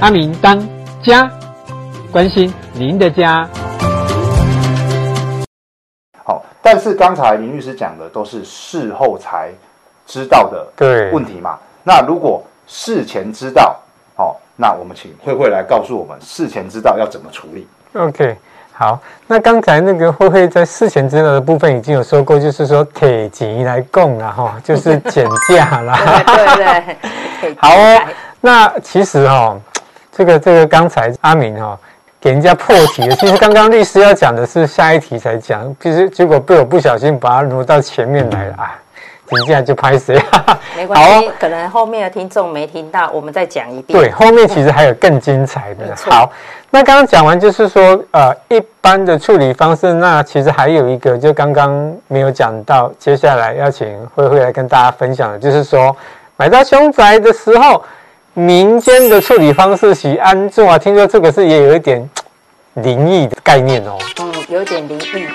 阿明当家，关心您的家。好，但是刚才林律师讲的都是事后才知道的问题嘛？那如果事前知道，好，那我们请慧慧来告诉我们，事前知道要怎么处理？OK。好，那刚才那个慧慧在事前知道的部分已经有说过，就是说铁级来供了哈，就是 减价啦。对对对。好哦，那其实哈，这个这个刚才阿明哈给人家破题了，其实刚刚律师要讲的是下一题才讲，其实结果被我不小心把它挪到前面来了啊。等一下就拍谁？没关系，可能后面的听众没听到，我们再讲一遍。对，后面其实还有更精彩的。好，那刚刚讲完就是说，呃，一般的处理方式，那其实还有一个，就刚刚没有讲到，接下来要请慧慧来跟大家分享的，就是说，买到凶宅的时候，民间的处理方式喜安住啊？听说这个是也有一点灵异的概念哦。嗯，有点灵异。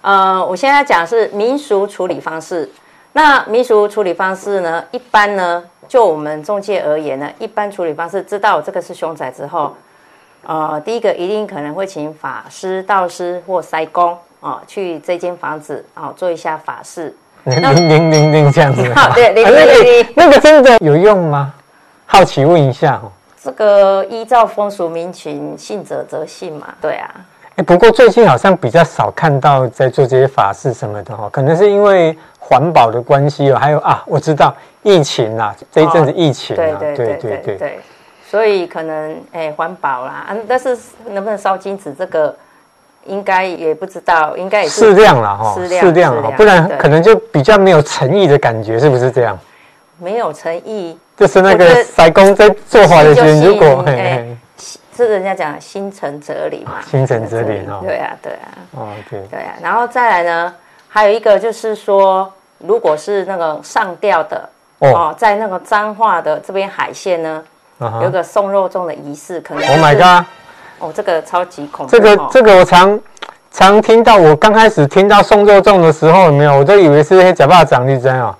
呃，我现在讲的是民俗处理方式。那民俗处理方式呢？一般呢，就我们中介而言呢，一般处理方式，知道这个是凶宅之后，呃，第一个一定可能会请法师、道士或塞公啊，去这间房子啊、哦、做一下法事。零零零零这样子。好，对，零零零。那个真的有用吗？好奇问一下哦。这个依照风俗民情，信者则信嘛。对啊。哎，不过最近好像比较少看到在做这些法事什么的哈，可能是因为。环保的关系哦，还有啊，我知道疫情啊，这一阵子疫情啊，对对对对对，所以可能哎，环保啦，啊，但是能不能烧金纸这个，应该也不知道，应该也是适量了哈，适量哈，不然可能就比较没有诚意的感觉，是不是这样？没有诚意，就是那个塞工在做法的人，如果哎，是人家讲心诚则灵嘛，心诚则灵哦，对啊对啊，哦对对啊，然后再来呢？还有一个就是说，如果是那个上吊的哦，哦，在那个彰化的这边海线呢，有个送肉粽的仪式，可能、就是。Oh my god！哦，这个超级恐怖。这个这个我常常听到，我刚开始听到送肉粽的时候，有没有，我都以为是那些假巴掌你知道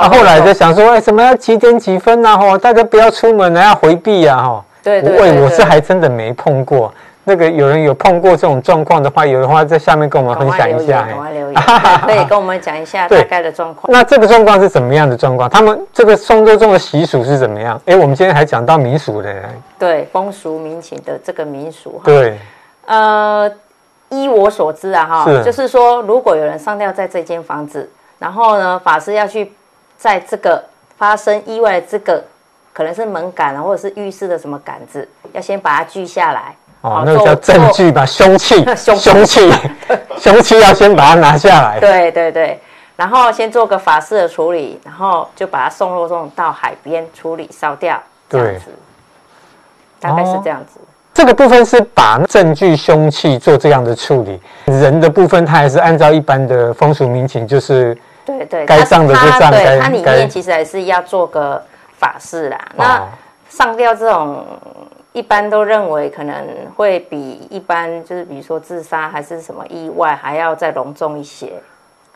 啊，后来就想说，哎，什么要几点几分呐？哈，大家不要出门，啊要回避呀！哈，对对，对，对，我是还真的没碰过。那个有人有碰过这种状况的话，有的话在下面跟我们分享一下。赶快留言，可以 跟我们讲一下大概的状况。那这个状况是怎么样的状况？他们这个送肉粽的习俗是怎么样？哎，我们今天还讲到民俗的。对，风俗民情的这个民俗。对。呃，依我所知啊，哈，就是说，如果有人上吊在这间房子，然后呢，法师要去在这个发生意外的这个可能是门杆啊，或者是浴室的什么杆子，要先把它锯下来。哦，那个叫证据吧，凶器，凶器，凶器要先把它拿下来。对对对，然后先做个法事的处理，然后就把它送肉粽到海边处理烧掉，这样子，大概是这样子。这个部分是把证据、凶器做这样的处理，人的部分它还是按照一般的风俗民情，就是对对，该上的就上，对，它里面其实还是要做个法事啦。那上吊这种。一般都认为可能会比一般就是比如说自杀还是什么意外还要再隆重一些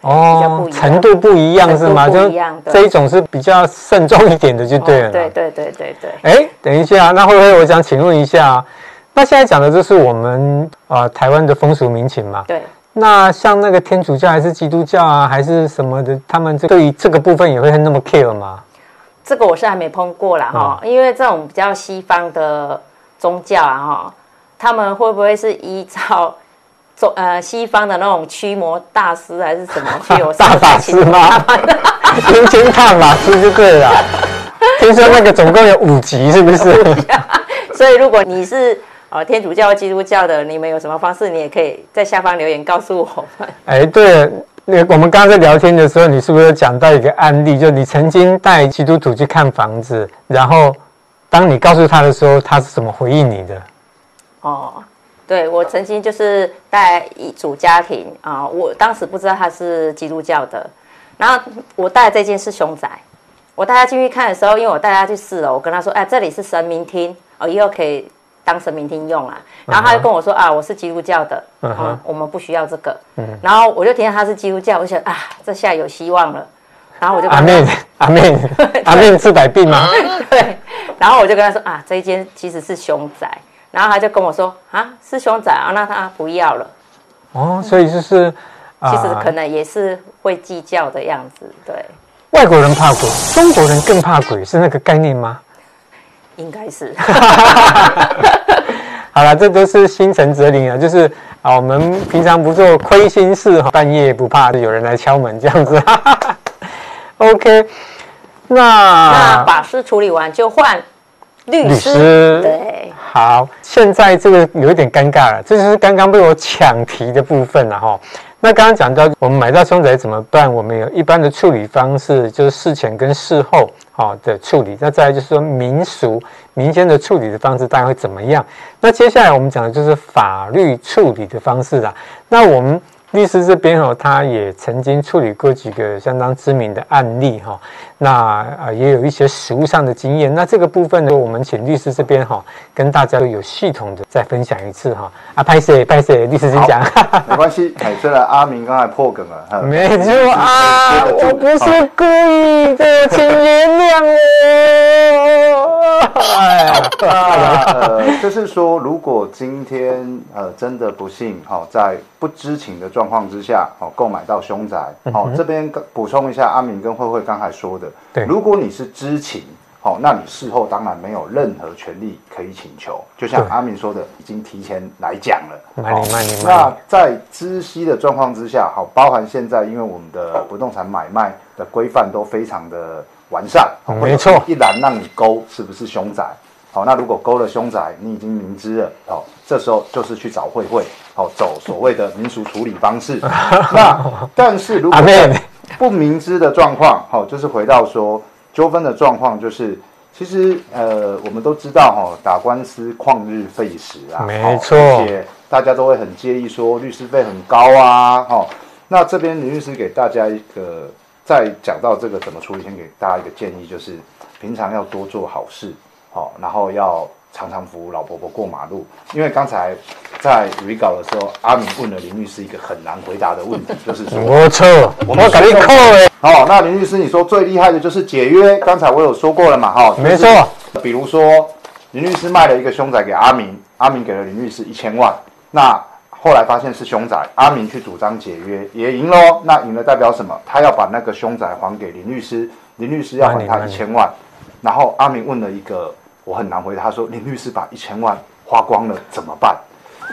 哦，程度不一样是吗？就这一种是比较慎重一点的就对了。对对对对对。哎，等一下，那慧慧，我想请问一下，那现在讲的就是我们啊台湾的风俗民情嘛？对。那像那个天主教还是基督教啊，还是什么的，他们这对于这个部分也会那么 care 吗？这个我是还没碰过啦哈，因为这种比较西方的。宗教啊，哈，他们会不会是依照中 呃西方的那种驱魔大师还是什么 去有大法师吗？天天看法师就对了。听说那个总共有五级，是不是？所以如果你是呃天主教、基督教的，你们有什么方式，你也可以在下方留言告诉我们。哎，对了，那我们刚刚在聊天的时候，你是不是有讲到一个案例？就你曾经带基督徒去看房子，然后。当你告诉他的时候，他是怎么回应你的？哦，对，我曾经就是带一组家庭啊，我当时不知道他是基督教的，然后我带这间是凶宅，我带他进去看的时候，因为我带他去四楼，我跟他说，哎，这里是神明厅哦，以后可以当神明厅用啊。然后他就跟我说啊，我是基督教的，嗯哼，我们不需要这个。嗯，然后我就听到他是基督教，我想啊，这下有希望了。然后我就阿妹阿妹，阿妹治百病吗？对。然后我就跟他说啊，这一间其实是凶宅。然后他就跟我说啊，是凶宅啊，那他不要了。哦，所以就是，其实可能也是会计较的样子。对。外国人怕鬼，中国人更怕鬼，是那个概念吗？应该是。好了，这都是心诚则灵啊，就是啊，我们平常不做亏心事，半夜不怕有人来敲门这样子。OK，那那把事处理完就换律师。律师对，好，现在这个有一点尴尬了，这就是刚刚被我抢题的部分了哈。那刚刚讲到我们买到凶宅怎么办？我们有一般的处理方式，就是事前跟事后啊的处理。那再来就是说民俗民间的处理的方式大概会怎么样？那接下来我们讲的就是法律处理的方式啦。那我们。律师这边哦，他也曾经处理过几个相当知名的案例哈，那啊也有一些实务上的经验。那这个部分呢，我们请律师这边哈，跟大家都有系统的再分享一次哈。啊，拍谢拍谢，律师先讲。没关系，哎，虽然阿明刚才破梗了，没错啊，我不是故意的，请原谅我。哎呀，呃，就是说，如果今天呃真的不幸哈，在不知情的状况之下，哦，购买到凶宅，哦，这边补充一下，阿明跟慧慧刚才说的，对，如果你是知情，哦，那你事后当然没有任何权利可以请求，就像阿明说的，已经提前来讲了。哦，那在知悉的状况之下，好，包含现在因为我们的不动产买卖的规范都非常的完善，没错，一栏让你勾是不是凶宅。好，那如果勾了凶宅，你已经明知了，好，这时候就是去找慧慧，好，走所谓的民俗处理方式。那但是如果不明知的状况，好，就是回到说纠纷的状况，就是其实呃，我们都知道哈，打官司旷日费时啊，没错，而且大家都会很介意说律师费很高啊，好，那这边林律师给大家一个，在讲到这个怎么处理，先给大家一个建议，就是平常要多做好事。好，然后要常常扶老婆婆过马路，因为刚才在 re 稿的时候，阿明问了林律师一个很难回答的问题，就是说，我错，我们赶紧扣哎。好，那林律师，你说最厉害的就是解约，刚才我有说过了嘛，哈，没错。比如说，林律师卖了一个凶宅给阿明，阿明给了林律师一千万，那后来发现是凶宅，阿明去主张解约也赢喽，那赢了代表什么？他要把那个凶宅还给林律师，林律师要还他一千万。然后阿明问了一个我很难回答，他说林律师把一千万花光了怎么办？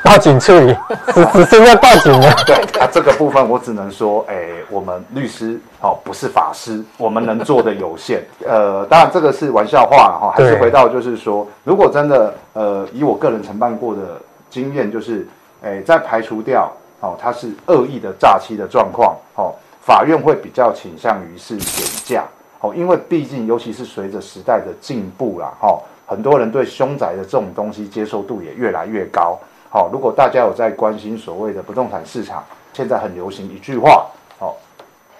报警处理，只只剩下报警了。对，啊，这个部分我只能说，哎，我们律师哦不是法师，我们能做的有限。呃，当然这个是玩笑话哈，还是回到就是说，如果真的呃以我个人承办过的经验，就是哎在排除掉哦他是恶意的诈欺的状况哦，法院会比较倾向于是减价。哦，因为毕竟，尤其是随着时代的进步啦，哈，很多人对凶宅的这种东西接受度也越来越高。好，如果大家有在关心所谓的不动产市场，现在很流行一句话，哦，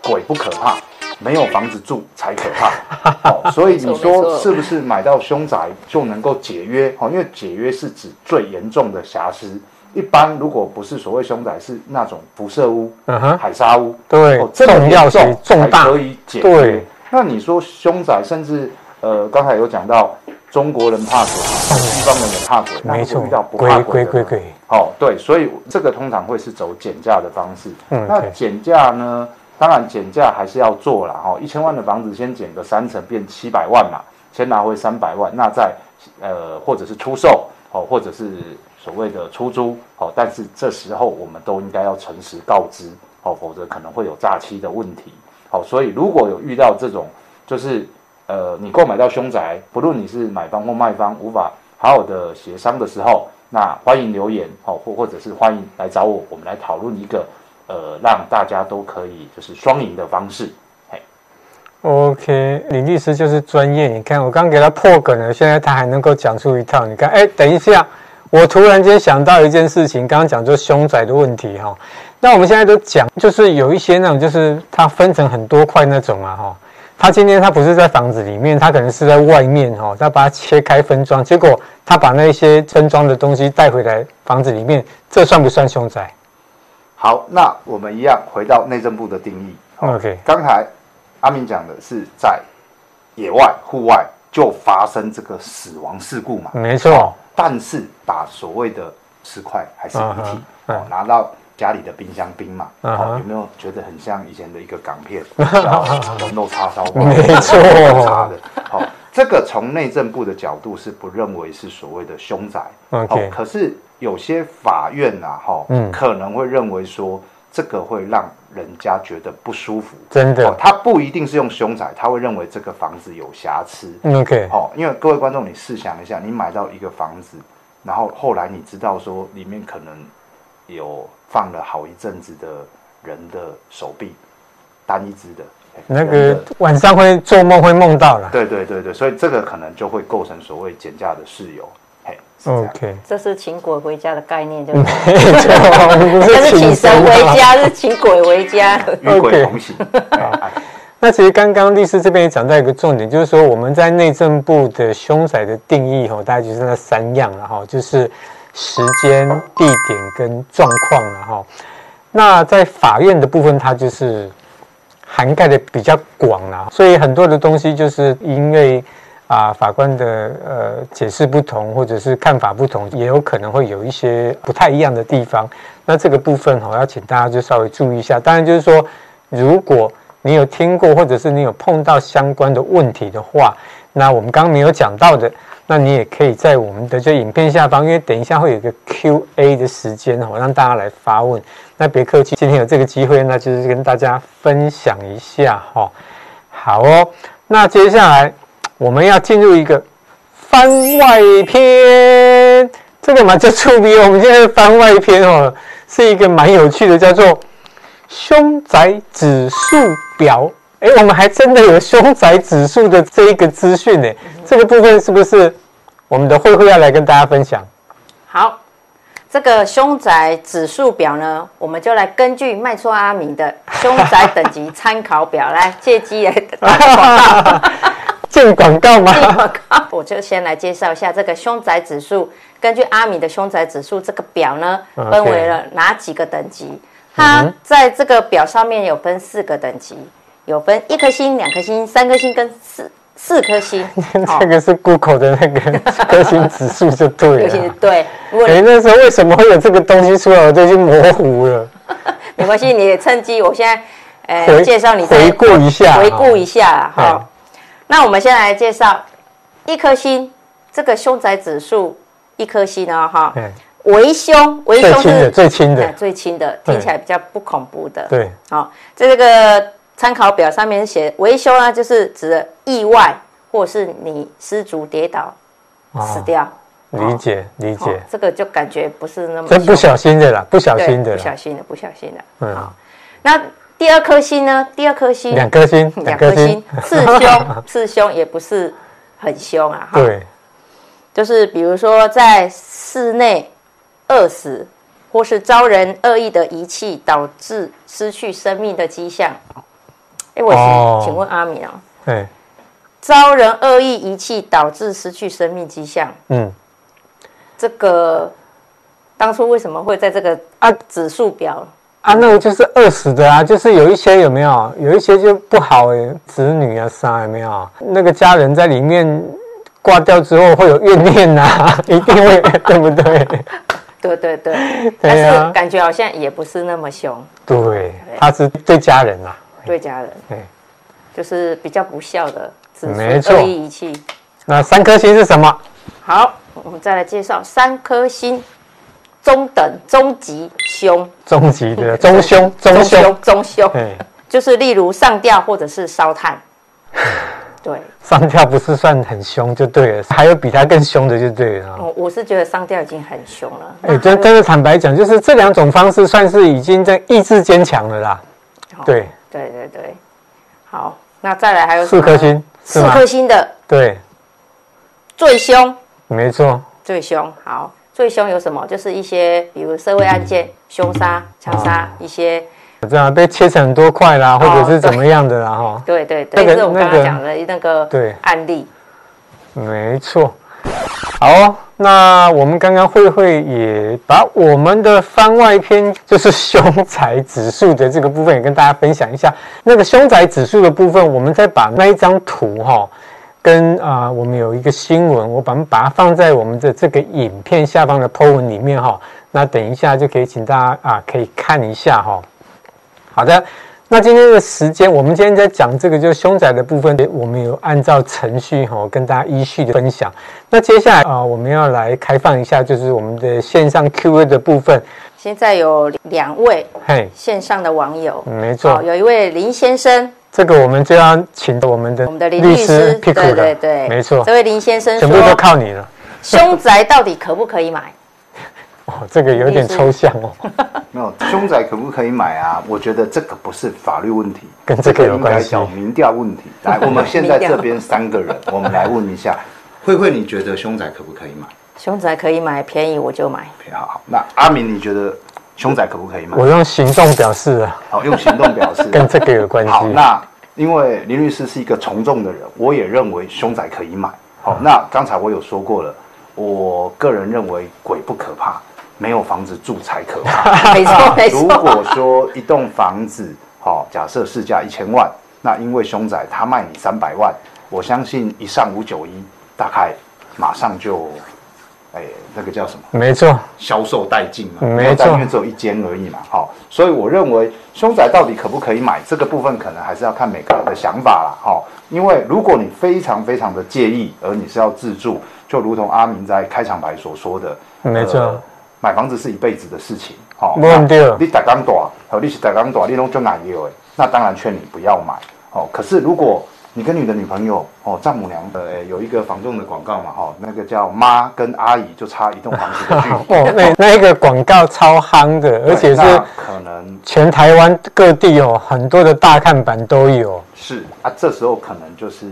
鬼不可怕，没有房子住才可怕。哦，所以你说是不是买到凶宅就能够解约？哦，因为解约是指最严重的瑕疵。一般如果不是所谓凶宅，是那种辐射屋、海沙屋，对，重要性重大可以解约。那你说凶宅，甚至呃，刚才有讲到中国人怕鬼，西方人也怕鬼，没错，遇到不怕鬼的，鬼鬼鬼，哦，对，所以这个通常会是走减价的方式。嗯，那减价呢，当然减价还是要做了哈，一千万的房子先减个三成，变七百万嘛，先拿回三百万，那再呃，或者是出售哦，或者是所谓的出租哦，但是这时候我们都应该要诚实告知哦，否则可能会有诈欺的问题。好，所以如果有遇到这种，就是呃，你购买到凶宅，不论你是买方或卖方，无法好好的协商的时候，那欢迎留言，好，或或者是欢迎来找我，我们来讨论一个呃，让大家都可以就是双赢的方式。，OK，李律师就是专业，你看我刚给他破梗了，现在他还能够讲出一套，你看，哎，等一下，我突然间想到一件事情，刚刚讲就凶宅的问题哈。那我们现在都讲，就是有一些那种，就是它分成很多块那种啊，哈。他今天他不是在房子里面，他可能是在外面，哈。他把它切开分装，结果他把那些分装的东西带回来房子里面，这算不算凶宅？好，那我们一样回到内政部的定义。OK，刚才阿明讲的是在野外户外就发生这个死亡事故嘛，没错。但是把所谓的尸块还是遗体哦拿到家里的冰箱冰嘛，哦，有没有觉得很像以前的一个港片，叫肉叉烧包？没错，好，这个从内政部的角度是不认为是所谓的凶宅，哦，可是有些法院呐，哈，嗯。可能会认为说。这个会让人家觉得不舒服，真的。他不一定是用凶宅，他会认为这个房子有瑕疵。OK，好，因为各位观众，你试想一下，你买到一个房子，然后后来你知道说里面可能有放了好一阵子的人的手臂，单一只的，那个晚上会做梦会梦到了。对对对对，所以这个可能就会构成所谓减价的事由。OK，这是请鬼回家的概念，对不对？这是请神回家，是请鬼回家，与鬼同行。那其实刚刚律师这边也讲到一个重点，就是说我们在内政部的凶宅的定义哈，大概就是那三样了哈，就是时间、地点跟状况了哈。那在法院的部分，它就是涵盖的比较广了，所以很多的东西就是因为。啊，法官的呃解释不同，或者是看法不同，也有可能会有一些不太一样的地方。那这个部分哈，要请大家就稍微注意一下。当然，就是说，如果你有听过，或者是你有碰到相关的问题的话，那我们刚刚没有讲到的，那你也可以在我们的这影片下方，因为等一下会有一个 Q&A 的时间哈，让大家来发问。那别客气，今天有这个机会，那就是跟大家分享一下哈。好哦，那接下来。我们要进入一个番外篇，这个嘛叫出名。我们现在的番外篇哦，是一个蛮有趣的，叫做凶宅指数表。哎，我们还真的有凶宅指数的这一个资讯呢。这个部分是不是我们的慧慧要来跟大家分享？好，这个凶宅指数表呢，我们就来根据卖厝阿明的凶宅等级参考表来借机来打广告。进广告吗？广告，我就先来介绍一下这个凶宅指数。根据阿米的凶宅指数这个表呢，分为了哪几个等级？它在这个表上面有分四个等级，有分一颗星、两颗星、三颗星跟四四颗星。这个是 Google 的那个颗星指数就对了。对。哎，那时候为什么会有这个东西出来？我都已经模糊了。没关系，你也趁机，我现在呃介绍你回顾一下，回顾一下哈。那我们先来介绍一颗星，这个凶宅指数一颗星呢，哈，为凶，为凶是最轻的，最轻的，听起来比较不恐怖的。对，好，这个参考表上面写为凶呢，就是指的意外，或是你失足跌倒死掉。理解，理解。这个就感觉不是那么，真不小心的啦，不小心的，不小心的，不小心的。嗯，好，那。第二颗星呢？第二颗星，两颗星，两颗星，次凶，次凶 也不是很凶啊。对，就是比如说在室内饿死，或是遭人恶意的遗弃，导致失去生命的迹象。哎，我请请问阿米啊，对，遭人恶意遗弃导致失去生命迹象，嗯，这个当初为什么会在这个啊指数表？啊，那个就是饿死的啊，就是有一些有没有？有一些就不好哎，子女啊啥有没有？那个家人在里面挂掉之后会有怨念呐、啊，一定会，对不对？对对对，但是感觉好像也不是那么凶。对，他是对家人啊，对家人，对，就是比较不孝的，没错，恶意遗弃。那三颗星是什么？好，我们再来介绍三颗星。中等、中级凶，中级的 中凶、中凶、中凶，就是例如上吊或者是烧炭。对，上吊不是算很凶就对了，还有比他更凶的就对了。我我是觉得上吊已经很凶了。哎，真真的坦白讲，就是这两种方式算是已经在意志坚强了啦。对，对对对，好，那再来还有四颗星，四颗星的，对，最凶，没错，最凶，好。最凶有什么？就是一些，比如社会案件、凶杀、枪杀一些，这样被切成很多块啦，或者是怎么样的啦，哈。对对对，这是我们刚刚讲的那个对案例。没错。好，那我们刚刚慧慧也把我们的番外篇，就是凶宅指数的这个部分，也跟大家分享一下。那个凶宅指数的部分，我们再把那一张图哈，跟啊，我们有一个新闻，我把把它放在我们的这个影片下方的 po 文里面哈。那等一下就可以请大家啊，可以看一下哈。好的。那今天的时间，我们今天在讲这个就是凶宅的部分，我们有按照程序哈，跟大家依序的分享。那接下来啊，我们要来开放一下，就是我们的线上 Q&A 的部分。现在有两位嘿线上的网友，没错，有一位林先生，这个我们就要请我们的我们的林律师，对对对，没错，这位林先生全部都靠你了。凶宅到底可不可以买？哦，这个有点抽象哦。没有，凶宅可不可以买啊？我觉得这个不是法律问题，跟这个有关系。叫民调问题。来，我们现在这边三个人，我们来问一下，慧慧，你觉得凶宅可不可以买？凶宅可以买，便宜我就买。好好，那阿明，你觉得凶宅可不可以买？我用行动表示啊。好，用行动表示，跟这个有关系。好，那因为林律师是一个从众的人，我也认为凶宅可以买。好，那刚才我有说过了，我个人认为鬼不可怕。没有房子住才可怕。没错，没错。如果说一栋房子，好，假设市价一千万，那因为凶宅他卖你三百万，我相信一上五九一，大概马上就，哎，那个叫什么？没错，销售殆尽嘛。没错，因为只有一间而已嘛。好，所以我认为凶宅到底可不可以买，这个部分可能还是要看每个人的想法啦。好，因为如果你非常非常的介意，而你是要自住，就如同阿明在开场白所说的，没错。呃买房子是一辈子的事情，好、哦，那你大刚大，和你是大刚大，你拢就难有诶，那当然劝你不要买，哦。可是如果你跟你的女朋友，哦，丈母娘，呃，有一个房仲的广告嘛，哈、哦，那个叫妈跟阿姨就差一栋房子的距离，哦，那那一个广告超夯的，而且是可能全台湾各地哦，很多的大看板都有。是啊，这时候可能就是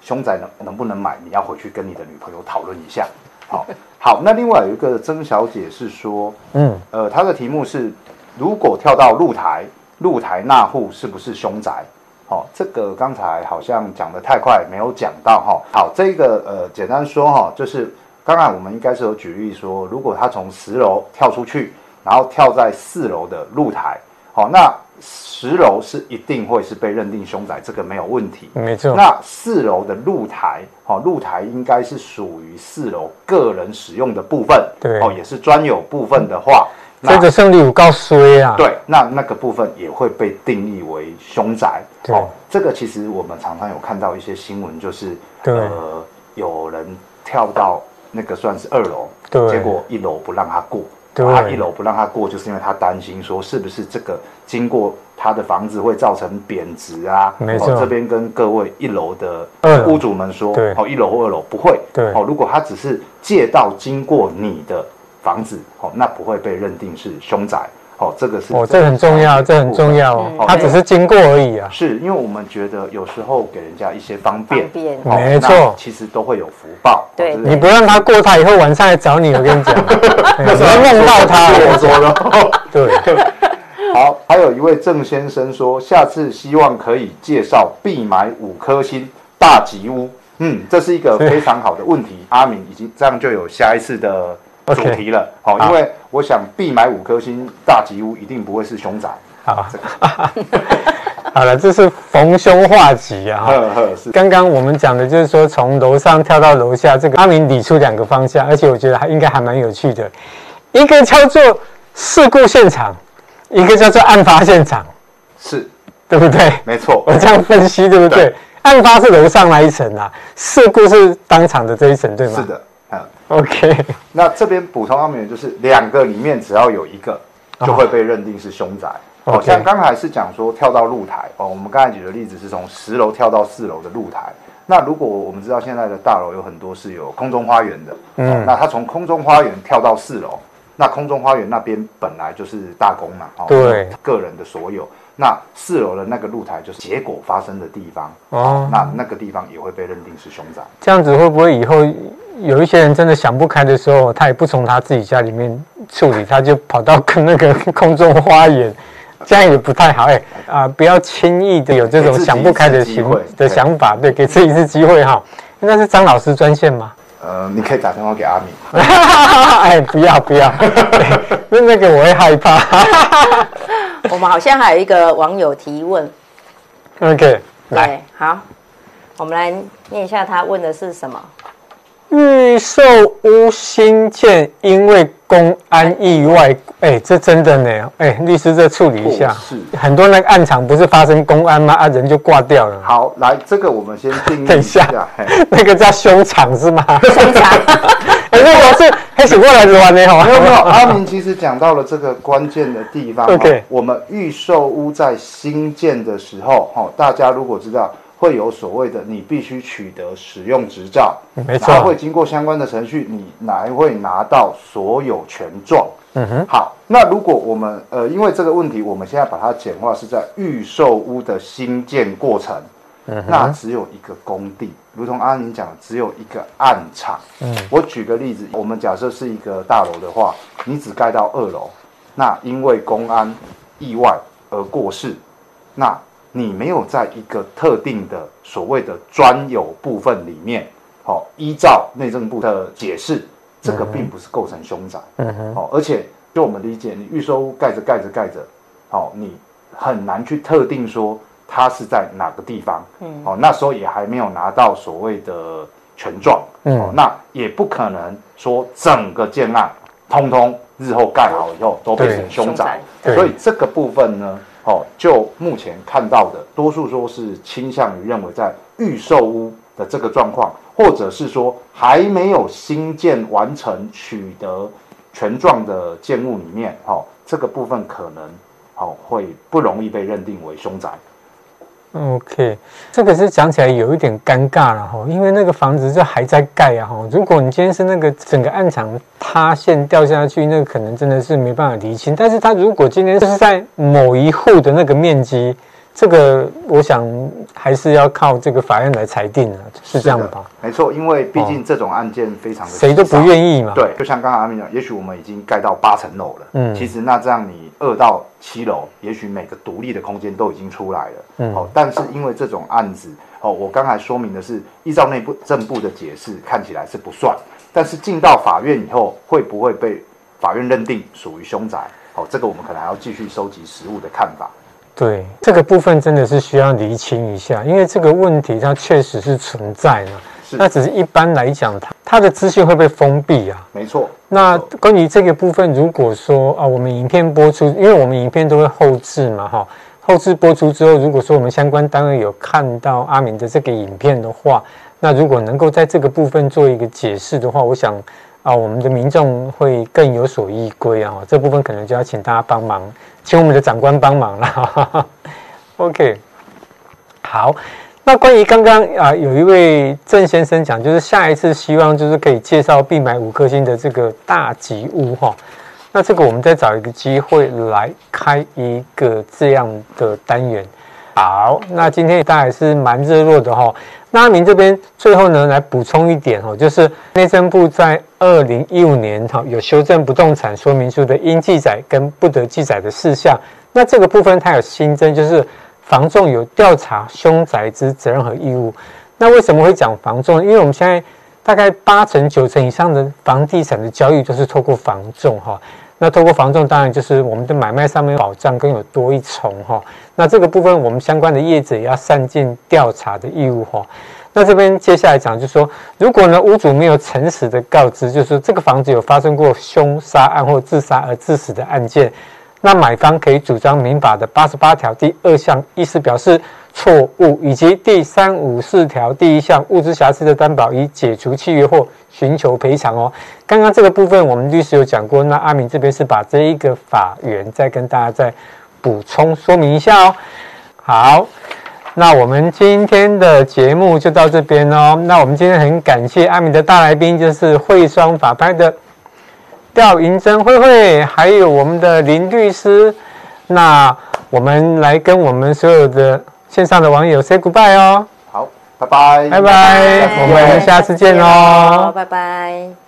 凶宅能能不能买，你要回去跟你的女朋友讨论一下。好，好，那另外有一个曾小姐是说，嗯，呃，她的题目是，如果跳到露台，露台那户是不是凶宅？好，这个刚才好像讲得太快，没有讲到哈。好，这个呃，简单说哈，就是刚才我们应该是有举例说，如果他从十楼跳出去，然后跳在四楼的露台，好，那。十楼是一定会是被认定凶宅，这个没有问题。没错。那四楼的露台，哦，露台应该是属于四楼个人使用的部分，对，哦，也是专有部分的话，这个胜利五告衰啊。对，那那个部分也会被定义为凶宅。对，哦，这个其实我们常常有看到一些新闻，就是呃，有人跳到那个算是二楼，对，结果一楼不让他过。对，他一楼不让他过，就是因为他担心说，是不是这个经过他的房子会造成贬值啊？没错，这边跟各位一楼的屋主们说，对，哦，一楼或二楼不会，对，哦，如果他只是借道经过你的房子，哦，那不会被认定是凶宅。哦，这个是哦，这很重要，这很重要哦。他只是经过而已啊。是因为我们觉得有时候给人家一些方便，没错，其实都会有福报。对，你不让他过，他以后晚上来找你，我跟你讲，那时候梦到他，我说了。对，好，还有一位郑先生说，下次希望可以介绍必买五颗星大吉屋。嗯，这是一个非常好的问题。阿明已经这样就有下一次的。主题了，好，因为我想必买五颗星大吉屋一定不会是凶宅。好，这个 好了，这是逢凶化吉啊。呵呵，是。刚刚我们讲的就是说，从楼上跳到楼下，这个阿明理出两个方向，而且我觉得还应该还蛮有趣的。一个叫做事故现场，一个叫做案发现场，是对不对？没错，我这样分析对不对？对，案发是楼上那一层啊，事故是当场的这一层，对吗？是的。OK，那这边补充方面就是两个里面只要有一个就会被认定是凶宅。好、oh, 像刚才是讲说跳到露台哦，我们刚才举的例子是从十楼跳到四楼的露台。那如果我们知道现在的大楼有很多是有空中花园的，嗯，那他从空中花园跳到四楼，那空中花园那边本来就是大公嘛，哦，对，个人的所有。那四楼的那个露台就是结果发生的地方哦，那那个地方也会被认定是凶宅。这样子会不会以后有一些人真的想不开的时候，他也不从他自己家里面处理，他就跑到跟那个空中花园，这样也不太好哎啊！不要轻易的有这种想不开的行的想法，对，给自己一次机会哈。那是张老师专线吗？呃，你可以打电话给阿敏。哎，不要不要，那那个我会害怕。我们好像还有一个网友提问。OK，来，好，我们来念一下他问的是什么。预售屋新建，因为公安意外，哎，这真的呢？哎，律师这处理一下。是，很多那个案场不是发生公安吗？啊，人就挂掉了。好，来，这个我们先定义 等一下，那个叫凶场是吗？凶场。哎，那个是开始过来玩的哈。没有没有，阿明其实讲到了这个关键的地方。OK，我们预售屋在新建的时候，哈，大家如果知道。会有所谓的，你必须取得使用执照，没错，会经过相关的程序，你才会拿到所有权状。嗯哼，好，那如果我们呃，因为这个问题，我们现在把它简化是在预售屋的新建过程，嗯，那只有一个工地，如同阿宁讲，只有一个暗场。嗯，我举个例子，我们假设是一个大楼的话，你只盖到二楼，那因为公安意外而过世，那。你没有在一个特定的所谓的专有部分里面，好，依照内政部的解释，这个并不是构成凶宅，嗯哼，好，而且就我们理解，你预售屋盖着盖着盖着，好，你很难去特定说它是在哪个地方，嗯，好，那时候也还没有拿到所谓的权状，嗯，那也不可能说整个建案通通日后盖好以后都变成凶宅，所以这个部分呢。哦，就目前看到的，多数说是倾向于认为在预售屋的这个状况，或者是说还没有新建完成取得权状的建物里面，哦，这个部分可能哦会不容易被认定为凶宅。OK，这个是讲起来有一点尴尬了哈，因为那个房子就还在盖啊哈。如果你今天是那个整个暗场塌陷掉下去，那可能真的是没办法厘清。但是它如果今天是在某一户的那个面积。这个我想还是要靠这个法院来裁定啊，是这样吧？没错，因为毕竟这种案件非常的谁都不愿意嘛。对，就像刚刚阿明讲，也许我们已经盖到八层楼了，嗯，其实那这样你二到七楼，也许每个独立的空间都已经出来了，嗯，哦，但是因为这种案子，哦，我刚才说明的是依照内部政部的解释，看起来是不算，但是进到法院以后，会不会被法院认定属于凶宅？哦，这个我们可能还要继续收集实物的看法。对这个部分真的是需要厘清一下，因为这个问题它确实是存在的。那只是一般来讲，它它的资讯会被封闭啊。没错。那关于这个部分，如果说啊，我们影片播出，因为我们影片都会后置嘛，哈，后置播出之后，如果说我们相关单位有看到阿明的这个影片的话，那如果能够在这个部分做一个解释的话，我想啊，我们的民众会更有所依归啊。这部分可能就要请大家帮忙。请我们的长官帮忙了，OK，好。那关于刚刚啊，有一位郑先生讲，就是下一次希望就是可以介绍必买五颗星的这个大吉屋哈。那这个我们再找一个机会来开一个这样的单元。好，那今天大家还是蛮热络的哈。那阿明这边最后呢，来补充一点哈，就是内政部在二零一五年哈有修正不动产说明书的应记载跟不得记载的事项。那这个部分它有新增，就是房仲有调查凶宅之责任和义务。那为什么会讲房仲？因为我们现在大概八成九成以上的房地产的交易都是透过房仲哈。那透过房仲，当然就是我们的买卖上面保障更有多一重哈。那这个部分，我们相关的业者也要善尽调查的义务哈。那这边接下来讲，就是说，如果呢屋主没有诚实的告知，就是这个房子有发生过凶杀案或自杀而致死的案件，那买方可以主张民法的八十八条第二项意思表示错误，以及第三五四条第一项物质瑕疵的担保，以解除契约或寻求赔偿哦。刚刚这个部分我们律师有讲过，那阿明这边是把这一个法源再跟大家再补充说明一下哦。好，那我们今天的节目就到这边哦。那我们今天很感谢阿明的大来宾，就是慧双法拍的廖银珍慧慧，还有我们的林律师。那我们来跟我们所有的线上的网友 say goodbye 哦。好，拜拜，拜拜，我们下次见哦，拜拜。